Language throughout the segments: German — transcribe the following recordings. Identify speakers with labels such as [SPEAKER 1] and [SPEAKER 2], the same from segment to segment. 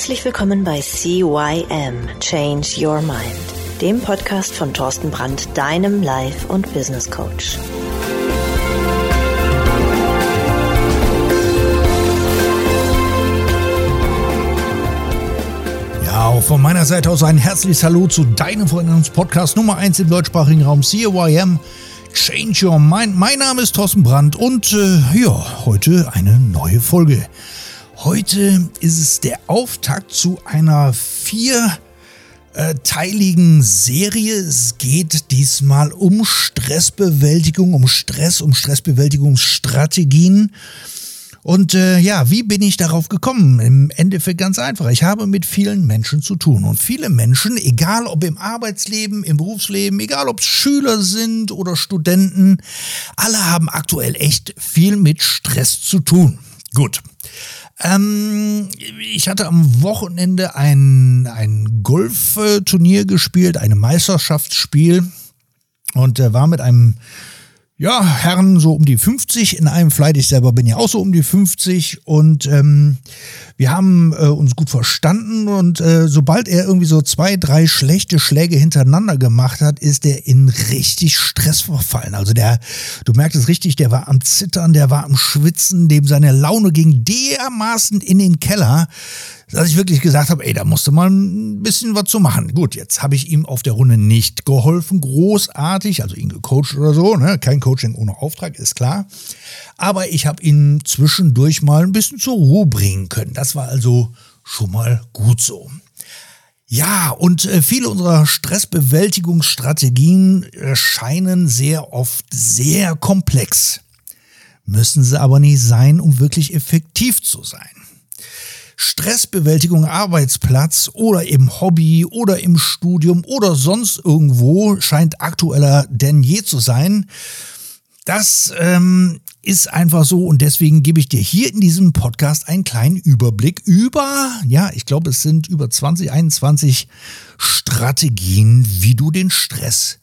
[SPEAKER 1] Herzlich willkommen bei CYM Change Your Mind, dem Podcast von Thorsten Brandt, deinem Life- und Business Coach.
[SPEAKER 2] Ja, auch von meiner Seite aus ein herzliches Hallo zu deinem Veränderungspodcast Nummer 1 im deutschsprachigen Raum CYM Change Your Mind. Mein Name ist Thorsten Brandt und äh, ja, heute eine neue Folge. Heute ist es der Auftakt zu einer vierteiligen Serie. Es geht diesmal um Stressbewältigung, um Stress, um Stressbewältigungsstrategien. Und äh, ja, wie bin ich darauf gekommen? Im Endeffekt ganz einfach. Ich habe mit vielen Menschen zu tun. Und viele Menschen, egal ob im Arbeitsleben, im Berufsleben, egal ob es Schüler sind oder Studenten, alle haben aktuell echt viel mit Stress zu tun. Gut. Ähm, ich hatte am Wochenende ein, ein Golfturnier gespielt, ein Meisterschaftsspiel und äh, war mit einem ja, Herren so um die 50 in einem Flight. Ich selber bin ja auch so um die 50 und ähm, wir haben äh, uns gut verstanden und äh, sobald er irgendwie so zwei, drei schlechte Schläge hintereinander gemacht hat, ist er in richtig Stress verfallen. Also der, du merkst es richtig, der war am Zittern, der war am Schwitzen, dem seine Laune ging dermaßen in den Keller dass ich wirklich gesagt habe, ey, da musste mal ein bisschen was zu machen. Gut, jetzt habe ich ihm auf der Runde nicht geholfen, großartig, also ihn gecoacht oder so, ne? kein Coaching ohne Auftrag, ist klar. Aber ich habe ihn zwischendurch mal ein bisschen zur Ruhe bringen können. Das war also schon mal gut so. Ja, und äh, viele unserer Stressbewältigungsstrategien scheinen sehr oft sehr komplex. Müssen sie aber nicht sein, um wirklich effektiv zu sein. Stressbewältigung Arbeitsplatz oder im Hobby oder im Studium oder sonst irgendwo scheint aktueller denn je zu sein. Das ähm, ist einfach so und deswegen gebe ich dir hier in diesem Podcast einen kleinen Überblick über, ja, ich glaube, es sind über 20, 21 Strategien, wie du den Stress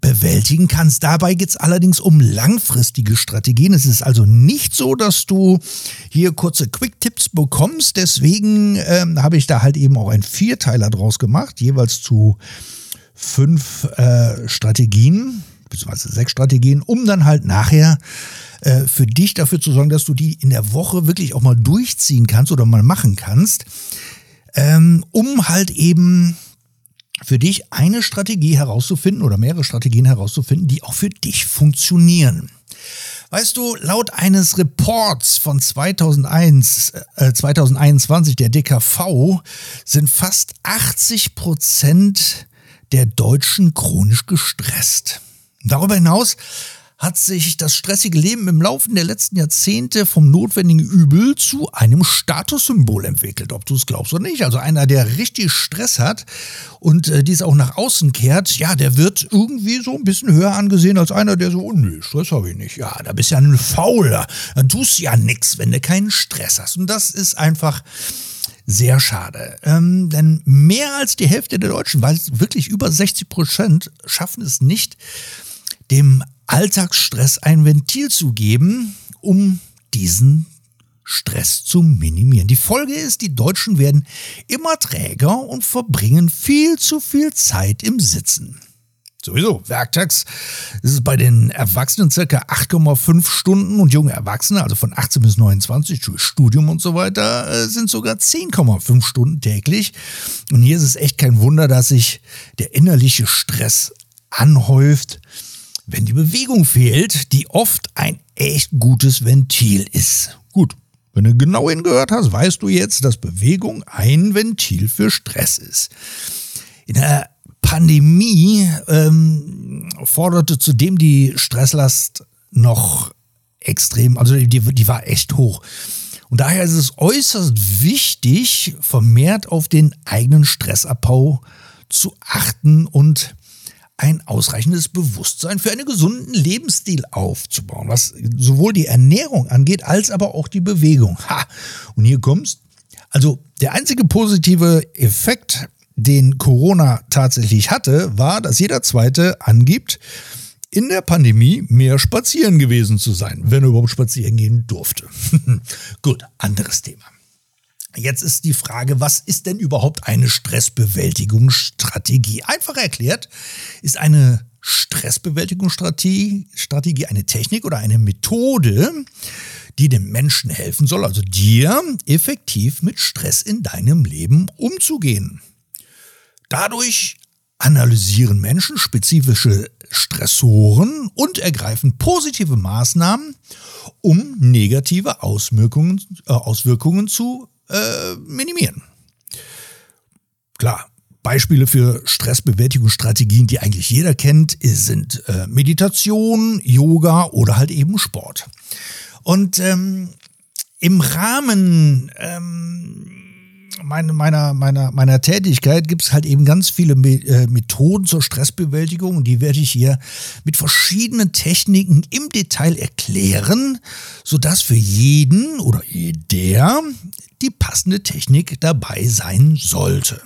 [SPEAKER 2] bewältigen kannst. Dabei geht es allerdings um langfristige Strategien. Es ist also nicht so, dass du hier kurze Quick-Tipps bekommst. Deswegen ähm, habe ich da halt eben auch einen Vierteiler draus gemacht, jeweils zu fünf äh, Strategien, beziehungsweise sechs Strategien, um dann halt nachher äh, für dich dafür zu sorgen, dass du die in der Woche wirklich auch mal durchziehen kannst oder mal machen kannst, ähm, um halt eben für dich eine Strategie herauszufinden oder mehrere Strategien herauszufinden, die auch für dich funktionieren. Weißt du, laut eines Reports von 2001, äh, 2021 der DKV sind fast 80 Prozent der Deutschen chronisch gestresst. Darüber hinaus hat sich das stressige Leben im Laufe der letzten Jahrzehnte vom notwendigen Übel zu einem Statussymbol entwickelt, ob du es glaubst oder nicht. Also einer, der richtig Stress hat und äh, dies auch nach außen kehrt, ja, der wird irgendwie so ein bisschen höher angesehen als einer, der so, oh nee, Stress habe ich nicht. Ja, da bist ja ein Fauler. Dann tust ja nichts, wenn du keinen Stress hast. Und das ist einfach sehr schade. Ähm, denn mehr als die Hälfte der Deutschen, weil wirklich über 60 Prozent, schaffen es nicht, dem Alltagsstress ein Ventil zu geben, um diesen Stress zu minimieren. Die Folge ist, die Deutschen werden immer träger und verbringen viel zu viel Zeit im Sitzen. Sowieso, werktags ist es bei den Erwachsenen circa 8,5 Stunden und junge Erwachsene, also von 18 bis 29, Studium und so weiter, äh, sind sogar 10,5 Stunden täglich. Und hier ist es echt kein Wunder, dass sich der innerliche Stress anhäuft wenn die Bewegung fehlt, die oft ein echt gutes Ventil ist. Gut, wenn du genau hingehört hast, weißt du jetzt, dass Bewegung ein Ventil für Stress ist. In der Pandemie ähm, forderte zudem die Stresslast noch extrem, also die, die war echt hoch. Und daher ist es äußerst wichtig, vermehrt auf den eigenen Stressabbau zu achten und ein ausreichendes Bewusstsein für einen gesunden Lebensstil aufzubauen, was sowohl die Ernährung angeht, als aber auch die Bewegung. Ha! Und hier kommst. Also der einzige positive Effekt, den Corona tatsächlich hatte, war, dass jeder Zweite angibt, in der Pandemie mehr spazieren gewesen zu sein, wenn er überhaupt spazieren gehen durfte. Gut, anderes Thema. Jetzt ist die Frage, was ist denn überhaupt eine Stressbewältigungsstrategie? Einfach erklärt, ist eine Stressbewältigungsstrategie Strategie eine Technik oder eine Methode, die dem Menschen helfen soll, also dir, effektiv mit Stress in deinem Leben umzugehen. Dadurch analysieren Menschen spezifische Stressoren und ergreifen positive Maßnahmen, um negative Auswirkungen, äh, Auswirkungen zu äh, minimieren. Klar, Beispiele für Stressbewältigungsstrategien, die eigentlich jeder kennt, sind äh, Meditation, Yoga oder halt eben Sport. Und ähm, im Rahmen ähm, meine, meiner, meiner, meiner Tätigkeit gibt es halt eben ganz viele äh, Methoden zur Stressbewältigung und die werde ich hier mit verschiedenen Techniken im Detail erklären, sodass für jeden oder jeder die passende Technik dabei sein sollte.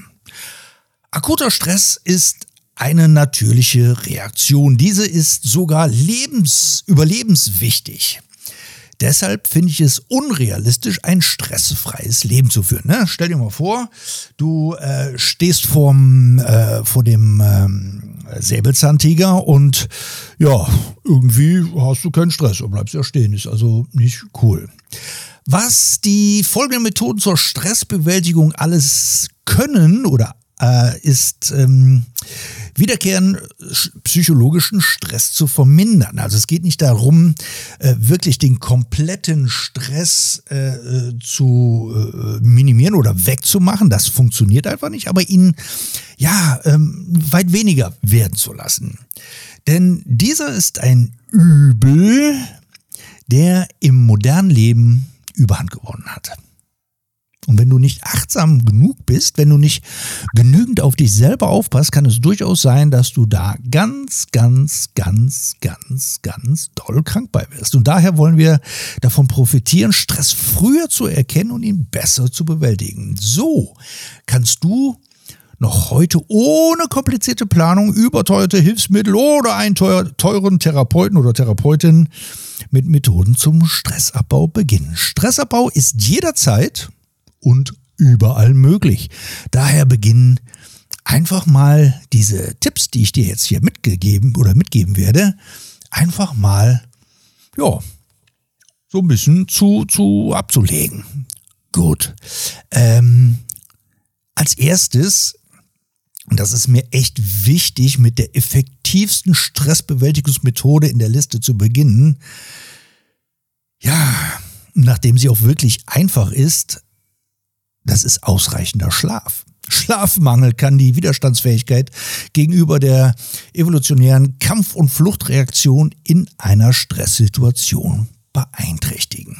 [SPEAKER 2] Akuter Stress ist eine natürliche Reaktion. Diese ist sogar lebens, überlebenswichtig. Deshalb finde ich es unrealistisch, ein stressfreies Leben zu führen. Ne? Stell dir mal vor, du äh, stehst vorm, äh, vor dem ähm, Säbelzahntiger und ja, irgendwie hast du keinen Stress und bleibst ja stehen. Ist also nicht cool. Was die folgenden Methoden zur Stressbewältigung alles können oder äh, ist ähm, wiederkehrenden psychologischen Stress zu vermindern. Also es geht nicht darum, äh, wirklich den kompletten Stress äh, zu äh, minimieren oder wegzumachen. Das funktioniert einfach nicht, aber ihn ja ähm, weit weniger werden zu lassen. Denn dieser ist ein Übel, der im modernen Leben Überhand gewonnen hat. Und wenn du nicht achtsam genug bist, wenn du nicht genügend auf dich selber aufpasst, kann es durchaus sein, dass du da ganz, ganz, ganz, ganz, ganz doll krank bei wirst. Und daher wollen wir davon profitieren, Stress früher zu erkennen und ihn besser zu bewältigen. So kannst du noch heute ohne komplizierte Planung, überteuerte Hilfsmittel oder einen teuren Therapeuten oder Therapeutin mit Methoden zum Stressabbau beginnen. Stressabbau ist jederzeit und überall möglich. Daher beginnen einfach mal diese Tipps, die ich dir jetzt hier mitgegeben oder mitgeben werde, einfach mal, ja, so ein bisschen zu, zu abzulegen. Gut. Ähm, als erstes, und das ist mir echt wichtig, mit der effektivsten Stressbewältigungsmethode in der Liste zu beginnen. Ja, nachdem sie auch wirklich einfach ist, das ist ausreichender Schlaf. Schlafmangel kann die Widerstandsfähigkeit gegenüber der evolutionären Kampf- und Fluchtreaktion in einer Stresssituation beeinträchtigen.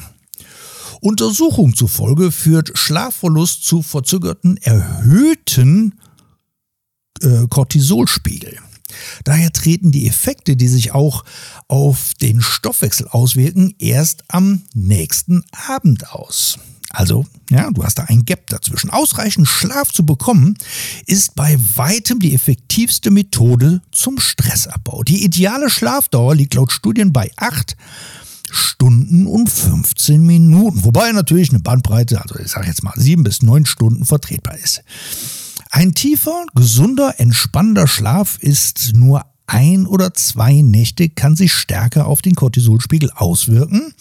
[SPEAKER 2] Untersuchungen zufolge führt Schlafverlust zu verzögerten erhöhten äh, Cortisolspiegel. Daher treten die Effekte, die sich auch auf den Stoffwechsel auswirken, erst am nächsten Abend aus. Also, ja, du hast da ein Gap dazwischen. Ausreichend Schlaf zu bekommen, ist bei weitem die effektivste Methode zum Stressabbau. Die ideale Schlafdauer liegt laut Studien bei 8 Stunden und 15 Minuten. Wobei natürlich eine Bandbreite, also ich sage jetzt mal 7 bis 9 Stunden vertretbar ist. Ein tiefer, gesunder, entspannender Schlaf ist nur ein oder zwei Nächte kann sich stärker auf den Cortisolspiegel auswirken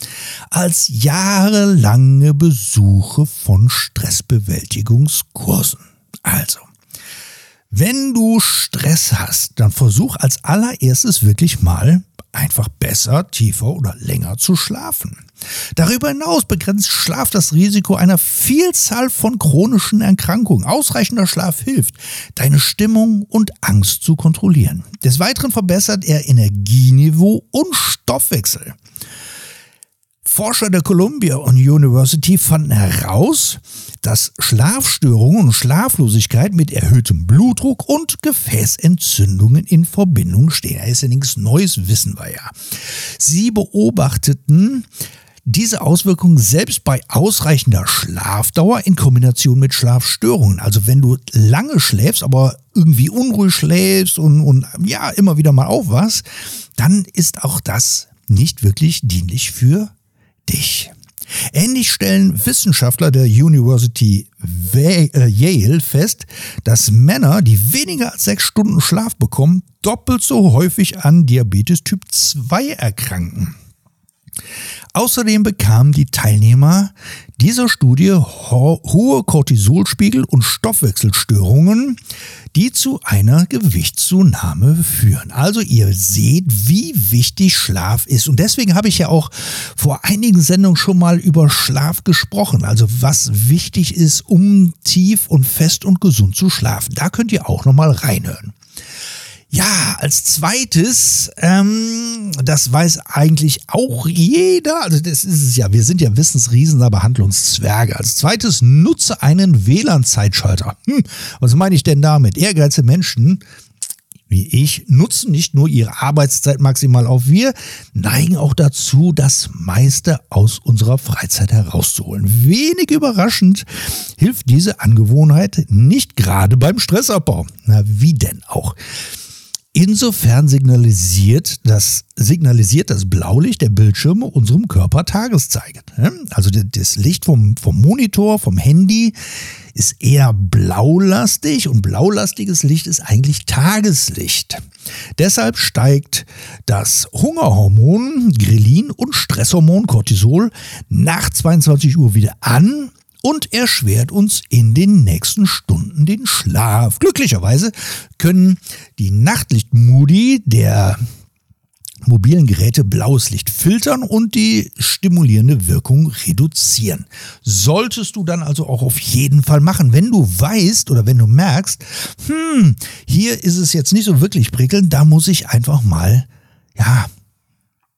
[SPEAKER 2] als jahrelange Besuche von Stressbewältigungskursen. Also, wenn du Stress hast, dann versuch als allererstes wirklich mal einfach besser, tiefer oder länger zu schlafen. Darüber hinaus begrenzt Schlaf das Risiko einer Vielzahl von chronischen Erkrankungen. Ausreichender Schlaf hilft, deine Stimmung und Angst zu kontrollieren. Des Weiteren verbessert er Energieniveau und Stoffwechsel. Forscher der Columbia University fanden heraus, dass Schlafstörungen und Schlaflosigkeit mit erhöhtem Blutdruck und Gefäßentzündungen in Verbindung stehen. Das ist ja nichts Neues, wissen wir ja. Sie beobachteten diese Auswirkungen selbst bei ausreichender Schlafdauer in Kombination mit Schlafstörungen. Also wenn du lange schläfst, aber irgendwie unruhig schläfst und, und ja, immer wieder mal aufwachst, dann ist auch das nicht wirklich dienlich für dich. Ähnlich stellen Wissenschaftler der University äh, Yale fest, dass Männer, die weniger als sechs Stunden Schlaf bekommen, doppelt so häufig an Diabetes Typ 2 erkranken. Außerdem bekamen die Teilnehmer dieser Studie ho hohe Cortisolspiegel und Stoffwechselstörungen, die zu einer Gewichtszunahme führen. Also ihr seht, wie wichtig Schlaf ist. Und deswegen habe ich ja auch vor einigen Sendungen schon mal über Schlaf gesprochen. Also was wichtig ist, um tief und fest und gesund zu schlafen. Da könnt ihr auch noch mal reinhören. Ja, als zweites, ähm, das weiß eigentlich auch jeder, also das ist es ja, wir sind ja Wissensriesen, aber Handlungszwerge. Als zweites, nutze einen WLAN-Zeitschalter. Hm, was meine ich denn damit? Ehrgeizige Menschen wie ich, nutzen nicht nur ihre Arbeitszeit maximal auf. Wir neigen auch dazu, das meiste aus unserer Freizeit herauszuholen. Wenig überraschend hilft diese Angewohnheit nicht gerade beim Stressabbau. Na, wie denn auch? Insofern signalisiert das, signalisiert das Blaulicht der Bildschirme unserem Körper Tageszeit. Also das Licht vom, vom Monitor, vom Handy ist eher blaulastig und blaulastiges Licht ist eigentlich Tageslicht. Deshalb steigt das Hungerhormon Grelin und Stresshormon Cortisol nach 22 Uhr wieder an und erschwert uns in den nächsten Stunden den Schlaf. Glücklicherweise können die Nachtlichtmodi der mobilen Geräte blaues Licht filtern und die stimulierende Wirkung reduzieren. Solltest du dann also auch auf jeden Fall machen. Wenn du weißt oder wenn du merkst, hm, hier ist es jetzt nicht so wirklich prickelnd, da muss ich einfach mal, ja,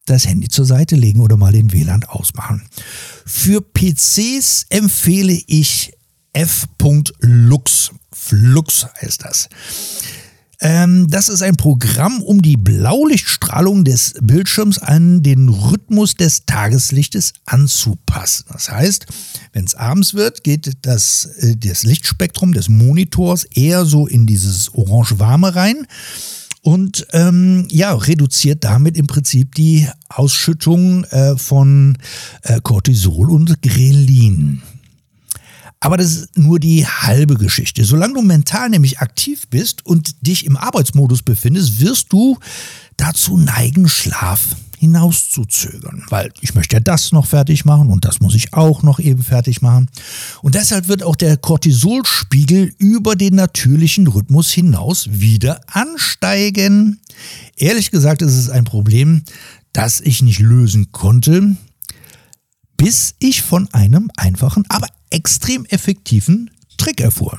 [SPEAKER 2] das Handy zur Seite legen oder mal den WLAN ausmachen. Für PCs empfehle ich f.lux. Flux heißt das. Ähm, das ist ein Programm, um die Blaulichtstrahlung des Bildschirms an den Rhythmus des Tageslichtes anzupassen. Das heißt, wenn es abends wird, geht das, äh, das Lichtspektrum des Monitors eher so in dieses orange-warme rein und ähm, ja, reduziert damit im Prinzip die Ausschüttung äh, von äh, Cortisol und Grelin. Aber das ist nur die halbe Geschichte. Solange du mental nämlich aktiv bist und dich im Arbeitsmodus befindest, wirst du dazu neigen, Schlaf hinauszuzögern, weil ich möchte ja das noch fertig machen und das muss ich auch noch eben fertig machen. Und deshalb wird auch der Cortisolspiegel über den natürlichen Rhythmus hinaus wieder ansteigen. Ehrlich gesagt ist es ein Problem, das ich nicht lösen konnte, bis ich von einem einfachen, aber extrem effektiven Trick erfuhr.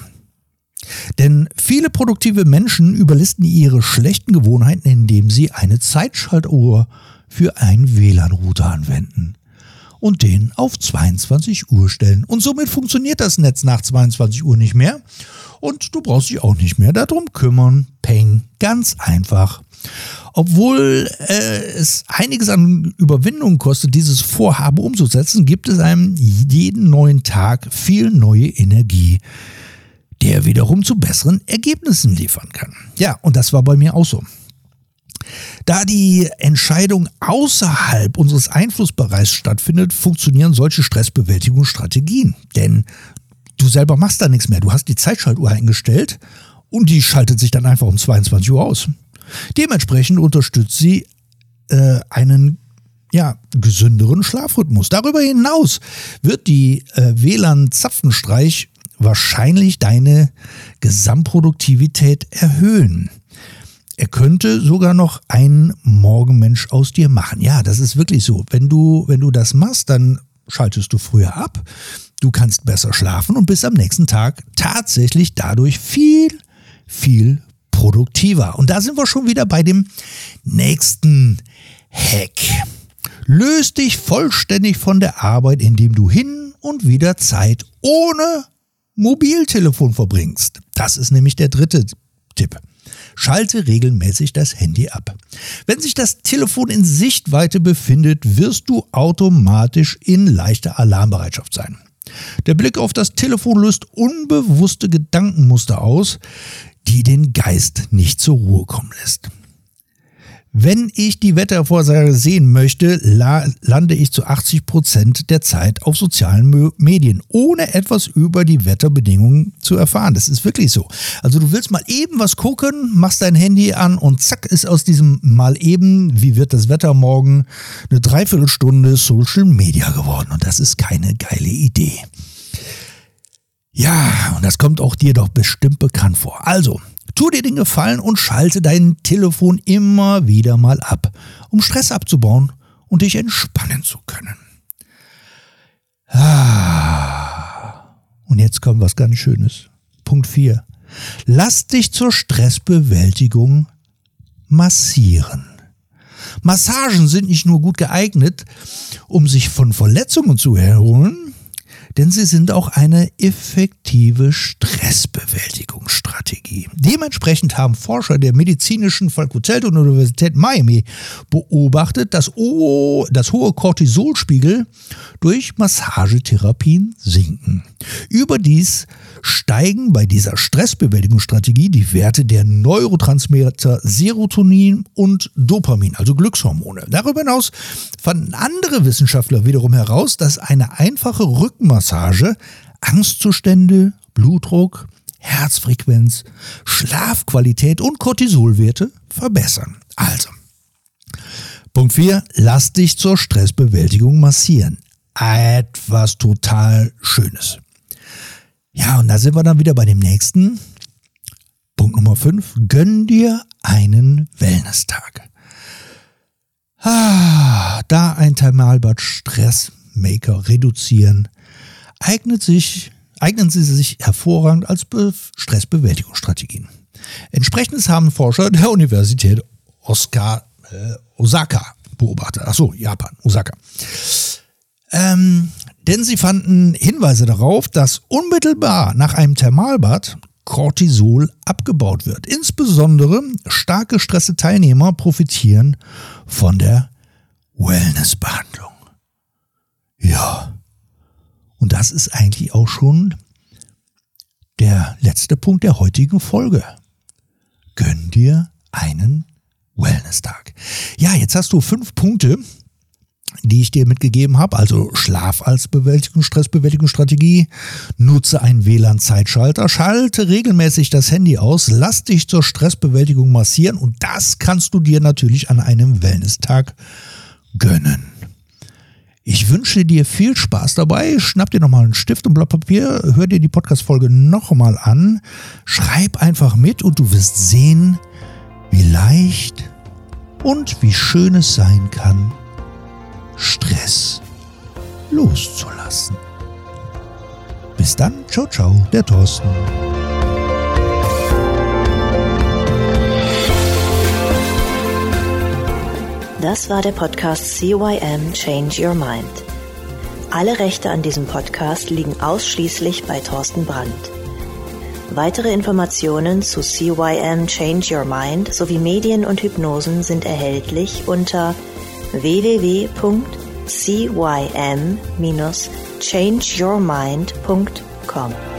[SPEAKER 2] Denn viele produktive Menschen überlisten ihre schlechten Gewohnheiten, indem sie eine Zeitschaltuhr für einen WLAN-Router anwenden und den auf 22 Uhr stellen. Und somit funktioniert das Netz nach 22 Uhr nicht mehr und du brauchst dich auch nicht mehr darum kümmern. Peng, ganz einfach. Obwohl äh, es einiges an Überwindung kostet, dieses Vorhaben umzusetzen, gibt es einem jeden neuen Tag viel neue Energie, der wiederum zu besseren Ergebnissen liefern kann. Ja, und das war bei mir auch so. Da die Entscheidung außerhalb unseres Einflussbereichs stattfindet, funktionieren solche Stressbewältigungsstrategien. Denn du selber machst da nichts mehr. Du hast die Zeitschaltuhr eingestellt und die schaltet sich dann einfach um 22 Uhr aus. Dementsprechend unterstützt sie äh, einen ja, gesünderen Schlafrhythmus. Darüber hinaus wird die äh, WLAN-Zapfenstreich wahrscheinlich deine Gesamtproduktivität erhöhen. Er könnte sogar noch einen Morgenmensch aus dir machen. Ja, das ist wirklich so. Wenn du, wenn du das machst, dann schaltest du früher ab, du kannst besser schlafen und bist am nächsten Tag tatsächlich dadurch viel, viel produktiver. Und da sind wir schon wieder bei dem nächsten Hack. Löst dich vollständig von der Arbeit, indem du hin und wieder Zeit ohne Mobiltelefon verbringst. Das ist nämlich der dritte Tipp. Schalte regelmäßig das Handy ab. Wenn sich das Telefon in Sichtweite befindet, wirst du automatisch in leichter Alarmbereitschaft sein. Der Blick auf das Telefon löst unbewusste Gedankenmuster aus, die den Geist nicht zur Ruhe kommen lässt. Wenn ich die Wettervorsage sehen möchte, la lande ich zu 80 Prozent der Zeit auf sozialen Medien, ohne etwas über die Wetterbedingungen zu erfahren. Das ist wirklich so. Also du willst mal eben was gucken, machst dein Handy an und zack ist aus diesem mal eben, wie wird das Wetter morgen, eine Dreiviertelstunde Social Media geworden. Und das ist keine geile Idee. Ja, und das kommt auch dir doch bestimmt bekannt vor. Also, Tu dir den Gefallen und schalte dein Telefon immer wieder mal ab, um Stress abzubauen und dich entspannen zu können. Ah. Und jetzt kommt was ganz Schönes. Punkt 4. Lass dich zur Stressbewältigung massieren. Massagen sind nicht nur gut geeignet, um sich von Verletzungen zu erholen, denn sie sind auch eine effektive Stressbewältigungsstrategie. Dementsprechend haben Forscher der medizinischen Fakultät und Universität Miami beobachtet, dass, oh, dass hohe Cortisolspiegel durch Massagetherapien sinken. Überdies steigen bei dieser Stressbewältigungsstrategie die Werte der Neurotransmitter Serotonin und Dopamin, also Glückshormone. Darüber hinaus fanden andere Wissenschaftler wiederum heraus, dass eine einfache Rückmassage Massage Angstzustände, Blutdruck, Herzfrequenz, Schlafqualität und Cortisolwerte verbessern. Also, Punkt 4, lass dich zur Stressbewältigung massieren. Etwas total Schönes. Ja, und da sind wir dann wieder bei dem nächsten. Punkt Nummer 5, gönn dir einen Wellness-Tag. Ah, da ein Thermalbad Stressmaker reduzieren, eignet sich, eignen sie sich hervorragend als Be Stressbewältigungsstrategien. Entsprechendes haben Forscher der Universität Osaka, äh, Osaka beobachtet. Achso, Japan, Osaka. Ähm, denn sie fanden Hinweise darauf, dass unmittelbar nach einem Thermalbad Cortisol abgebaut wird. Insbesondere stark gestresste Teilnehmer profitieren von der Wellnessbehandlung. Ja, und das ist eigentlich auch schon der letzte Punkt der heutigen Folge. Gönn dir einen Wellness-Tag. Ja, jetzt hast du fünf Punkte, die ich dir mitgegeben habe. Also Schlaf als Bewältigung, Stressbewältigungsstrategie. Nutze einen WLAN-Zeitschalter. Schalte regelmäßig das Handy aus. Lass dich zur Stressbewältigung massieren. Und das kannst du dir natürlich an einem Wellness-Tag gönnen. Ich wünsche dir viel Spaß dabei. Schnapp dir nochmal einen Stift und Blatt Papier, hör dir die Podcast-Folge nochmal an, schreib einfach mit und du wirst sehen, wie leicht und wie schön es sein kann, Stress loszulassen. Bis dann, ciao, ciao, der Thorsten.
[SPEAKER 1] Das war der Podcast CYM Change Your Mind. Alle Rechte an diesem Podcast liegen ausschließlich bei Thorsten Brandt. Weitere Informationen zu CYM Change Your Mind sowie Medien und Hypnosen sind erhältlich unter www.cym-changeyourmind.com.